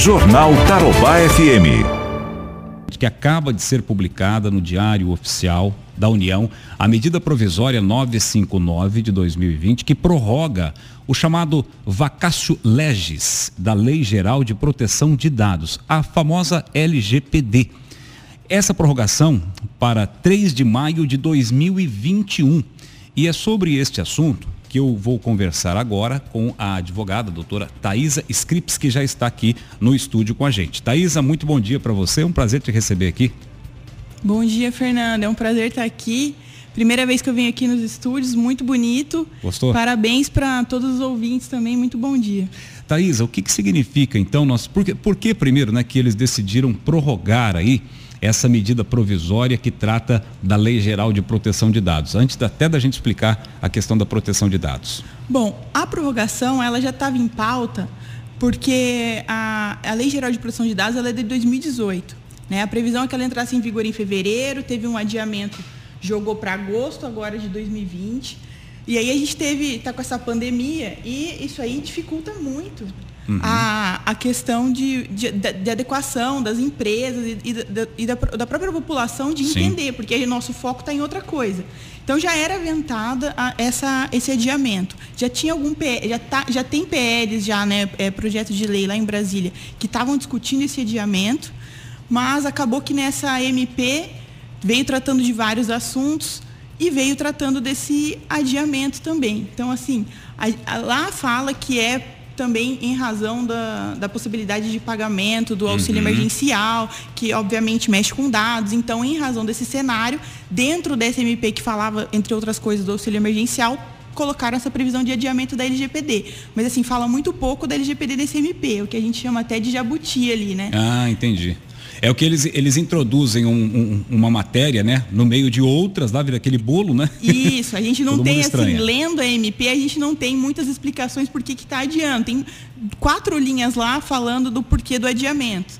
Jornal Tarobá FM. Que acaba de ser publicada no Diário Oficial da União a medida provisória 959 de 2020 que prorroga o chamado vacácio legis da Lei Geral de Proteção de Dados, a famosa LGPD. Essa prorrogação para 3 de maio de 2021. E é sobre este assunto que eu vou conversar agora com a advogada, a doutora Thaisa Scripps, que já está aqui no estúdio com a gente. Thaisa, muito bom dia para você, é um prazer te receber aqui. Bom dia, Fernanda, é um prazer estar aqui. Primeira vez que eu venho aqui nos estúdios, muito bonito. Gostou? Parabéns para todos os ouvintes também, muito bom dia. Thaisa, o que, que significa então, nós, por, que, por que primeiro né, que eles decidiram prorrogar aí essa medida provisória que trata da Lei Geral de Proteção de Dados, antes até da gente explicar a questão da proteção de dados. Bom, a prorrogação ela já estava em pauta porque a, a Lei Geral de Proteção de Dados ela é de 2018. Né? A previsão é que ela entrasse em vigor em fevereiro, teve um adiamento, jogou para agosto agora de 2020. E aí a gente teve, está com essa pandemia e isso aí dificulta muito uhum. a, a questão de, de, de, adequação das empresas e, e, da, e da, da, própria população de entender, Sim. porque nosso foco está em outra coisa. Então já era aventada essa, esse adiamento. Já tinha algum já, tá, já tem PLs, já, né, é, projetos de lei lá em Brasília, que estavam discutindo esse adiamento, mas acabou que nessa MP veio tratando de vários assuntos e veio tratando desse adiamento também. Então, assim, a, a, lá fala que é também em razão da, da possibilidade de pagamento do auxílio uhum. emergencial, que obviamente mexe com dados. Então, em razão desse cenário, dentro dessa MP que falava, entre outras coisas, do auxílio emergencial, colocaram essa previsão de adiamento da LGPD. Mas assim, fala muito pouco da LGPD desse MP, o que a gente chama até de jabuti ali, né? Ah, entendi. É o que eles, eles introduzem um, um, uma matéria, né? No meio de outras, lá vira aquele bolo, né? Isso, a gente não tem, assim, lendo a MP, a gente não tem muitas explicações por que está adiando. Tem quatro linhas lá falando do porquê do adiamento.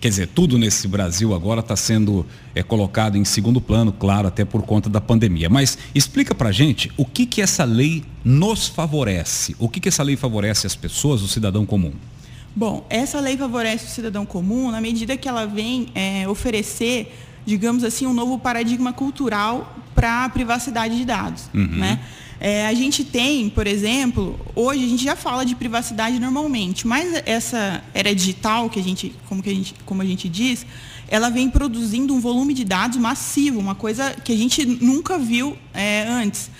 Quer dizer, tudo nesse Brasil agora está sendo é, colocado em segundo plano, claro, até por conta da pandemia. Mas explica para gente o que, que essa lei nos favorece. O que, que essa lei favorece as pessoas, o cidadão comum? Bom, essa lei favorece o cidadão comum na medida que ela vem é, oferecer, digamos assim, um novo paradigma cultural para a privacidade de dados. Uhum. Né? É, a gente tem, por exemplo, hoje a gente já fala de privacidade normalmente, mas essa era digital, que a gente, como, que a gente, como a gente diz, ela vem produzindo um volume de dados massivo, uma coisa que a gente nunca viu é, antes.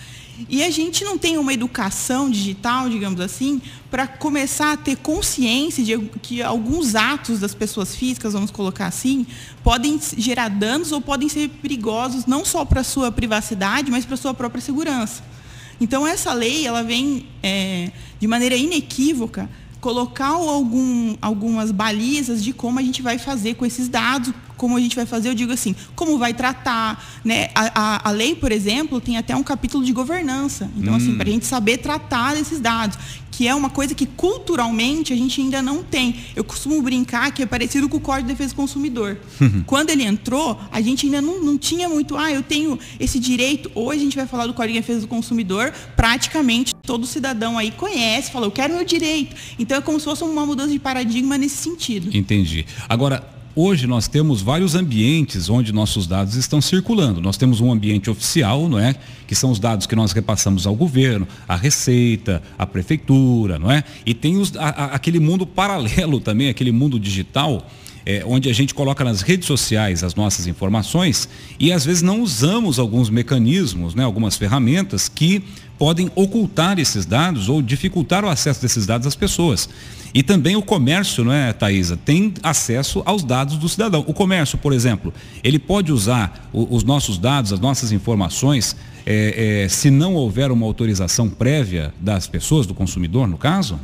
E a gente não tem uma educação digital, digamos assim, para começar a ter consciência de que alguns atos das pessoas físicas, vamos colocar assim, podem gerar danos ou podem ser perigosos não só para a sua privacidade, mas para a sua própria segurança. Então essa lei ela vem é, de maneira inequívoca colocar algum, algumas balizas de como a gente vai fazer com esses dados, como a gente vai fazer, eu digo assim, como vai tratar, né? A, a, a lei, por exemplo, tem até um capítulo de governança. Então, assim, hum. assim, para a gente saber tratar desses dados, que é uma coisa que culturalmente a gente ainda não tem. Eu costumo brincar que é parecido com o Código de Defesa do Consumidor. Uhum. Quando ele entrou, a gente ainda não, não tinha muito, ah, eu tenho esse direito. Hoje a gente vai falar do Código de Defesa do Consumidor, praticamente todo cidadão aí conhece, fala, eu quero meu direito. Então é como se fosse uma mudança de paradigma nesse sentido. Entendi. Agora, Hoje nós temos vários ambientes onde nossos dados estão circulando. Nós temos um ambiente oficial, não é? Que são os dados que nós repassamos ao governo, à Receita, à Prefeitura, não é? E tem os, a, a, aquele mundo paralelo também, aquele mundo digital, é, onde a gente coloca nas redes sociais as nossas informações e às vezes não usamos alguns mecanismos, né, algumas ferramentas que podem ocultar esses dados ou dificultar o acesso desses dados às pessoas. E também o comércio, não é, Thaisa, tem acesso aos dados do cidadão. O comércio, por exemplo, ele pode usar os nossos dados, as nossas informações, é, é, se não houver uma autorização prévia das pessoas, do consumidor, no caso?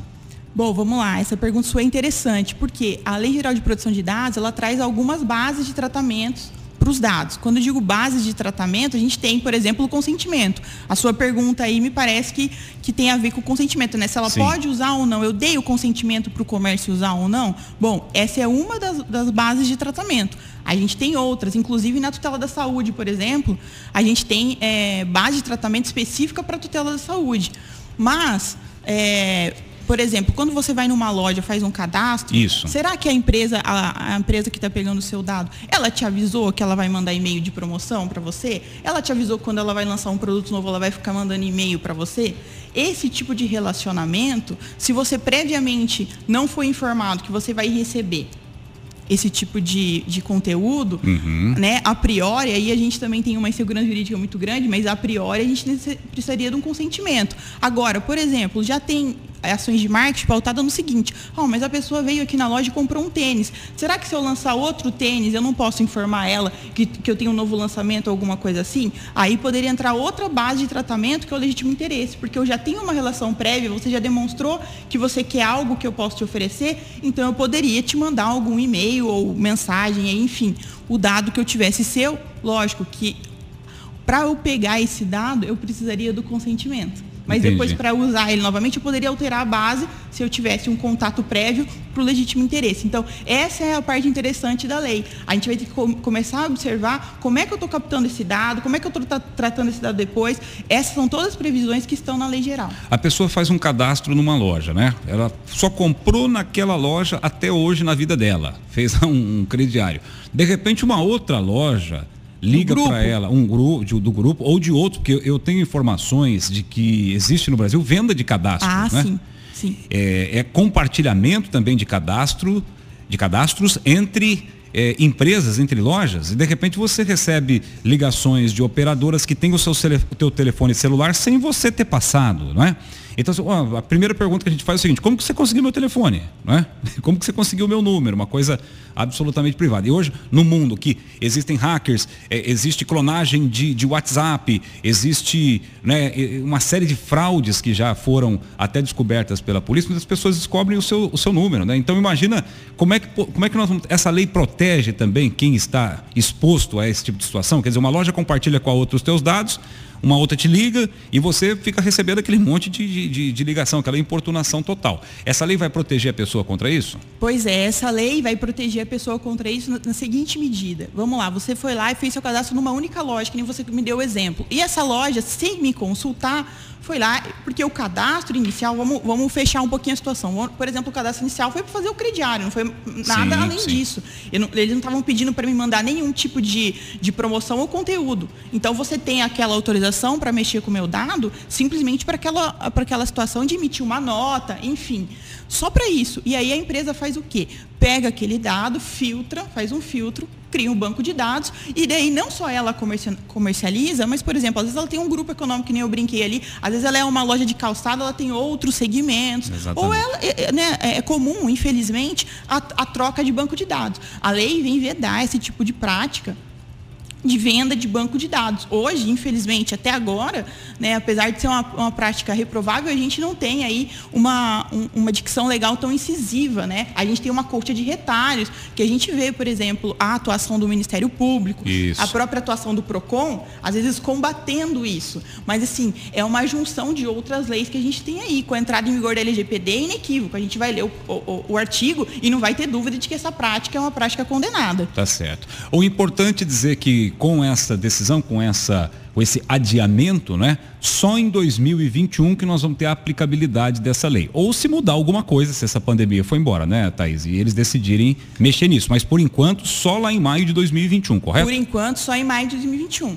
Bom, vamos lá. Essa pergunta sua é interessante, porque a Lei Geral de Proteção de Dados, ela traz algumas bases de tratamentos para os dados. Quando eu digo bases de tratamento, a gente tem, por exemplo, o consentimento. A sua pergunta aí me parece que, que tem a ver com o consentimento, né? Se ela Sim. pode usar ou não. Eu dei o consentimento para o comércio usar ou não? Bom, essa é uma das, das bases de tratamento. A gente tem outras, inclusive na tutela da saúde, por exemplo, a gente tem é, base de tratamento específica para a tutela da saúde. Mas, é, Por exemplo, quando você vai numa loja, faz um cadastro, Isso. será que a empresa, a, a empresa que está pegando o seu dado, ela te avisou que ela vai mandar e-mail de promoção para você? Ela te avisou que quando ela vai lançar um produto novo, ela vai ficar mandando e-mail para você? Esse tipo de relacionamento, se você previamente não foi informado que você vai receber esse tipo de, de conteúdo, Uhum. né? A priori, aí a gente também tem uma insegurança jurídica muito grande, mas a priori a gente precisaria de um consentimento. Agora, por exemplo, já tem ações de marketing pautada no seguinte, oh, mas a pessoa veio aqui na loja e comprou um tênis. Será que se eu lançar outro tênis, eu não posso informar ela que, que eu tenho um novo lançamento ou alguma coisa assim? Aí poderia entrar outra base de tratamento que é o legítimo interesse, porque eu já tenho uma relação prévia, você já demonstrou que você quer algo que eu posso te oferecer, então eu poderia te mandar algum e-mail ou mensagem, enfim, o dado que eu tivesse seu, lógico que para eu pegar esse dado, eu precisaria do consentimento. Mas Entendi. depois, para usar ele novamente, eu poderia alterar a base se eu tivesse um contato prévio para o legítimo interesse. Então, essa é a parte interessante da lei. A gente vai ter que com- começar a observar como é que eu estou captando esse dado, como é que eu estou tratando esse dado depois. Essas são todas as previsões que estão na lei geral. A pessoa faz um cadastro numa loja, né? Ela só comprou naquela loja até hoje na vida dela. Fez um, um crediário. De repente, uma outra loja liga para ela, um grupo do grupo ou de outro, porque eu- eu tenho informações de que existe no Brasil venda de cadastro. Ah, né? sim. Sim. É, é compartilhamento também de cadastro, de cadastros entre é, empresas, entre lojas, e de repente você recebe ligações de operadoras que têm o seu teu telefone celular sem você ter passado, não é? Então, a primeira pergunta que a gente faz é o seguinte, como que você conseguiu meu telefone? Não é? Como que você conseguiu meu número? Uma coisa absolutamente privada. E hoje, no mundo que existem hackers, é, existe clonagem de, de WhatsApp, existe né, uma série de fraudes que já foram até descobertas pela polícia, muitas pessoas descobrem o seu, o seu número. Né? Então imagina como é, que, como é que nós. Essa lei protege também quem está exposto a esse tipo de situação. Quer dizer, uma loja compartilha com a outra os teus dados, uma outra te liga e você fica recebendo aquele monte de, de- de- ligação, aquela importunação total. Essa lei vai proteger a pessoa contra isso? Pois é, essa lei vai proteger a pessoa contra isso na, na seguinte medida. Vamos lá, você foi lá e fez seu cadastro numa única loja, que nem você me deu o exemplo. E essa loja, sem me consultar, foi lá, porque o cadastro inicial, vamos, vamos fechar um pouquinho a situação. Por exemplo, o cadastro inicial foi para fazer o crediário, não foi nada Sim, além sim. disso. Não- eles não estavam pedindo para me mandar nenhum tipo de, de promoção ou conteúdo. Então você tem aquela autorização para mexer com o meu dado simplesmente para aquela, para aquela situação de emitir uma nota, enfim. Só para isso. E aí a empresa faz o quê? Pega aquele dado, filtra, faz um filtro, cria um banco de dados e daí não só ela comercia- comercializa, mas, por exemplo, às vezes ela tem um grupo econômico que nem eu brinquei ali, às vezes ela é uma loja de calçado, ela tem outros segmentos. Exatamente. Ou ela é, é, né, é comum, infelizmente, a, a troca de banco de dados. A lei vem vedar esse tipo de prática de venda de banco de dados. Hoje, infelizmente, até agora, né, apesar de ser uma, uma prática reprovável, a gente não tem aí uma, um- uma dicção legal tão incisiva. Né? A gente tem uma corte de retalhos, que a gente vê, por exemplo, a atuação do Ministério Público, Isso. a própria atuação do PROCON, às vezes combatendo isso. Mas, assim, é uma junção de outras leis que a gente tem aí. Com a entrada em vigor da LGPD é inequívoco. A gente vai ler o, o- o artigo e não vai ter dúvida de que essa prática é uma prática condenada. Tá certo. O importante dizer que com essa decisão, com essa com esse adiamento, né? Só em 2021 que nós vamos ter a aplicabilidade dessa lei. Ou se mudar alguma coisa, se essa pandemia for embora, né, Thaís? E eles decidirem mexer nisso. Mas por enquanto, só lá em maio de 2021, correto? Por enquanto, só em maio de 2021.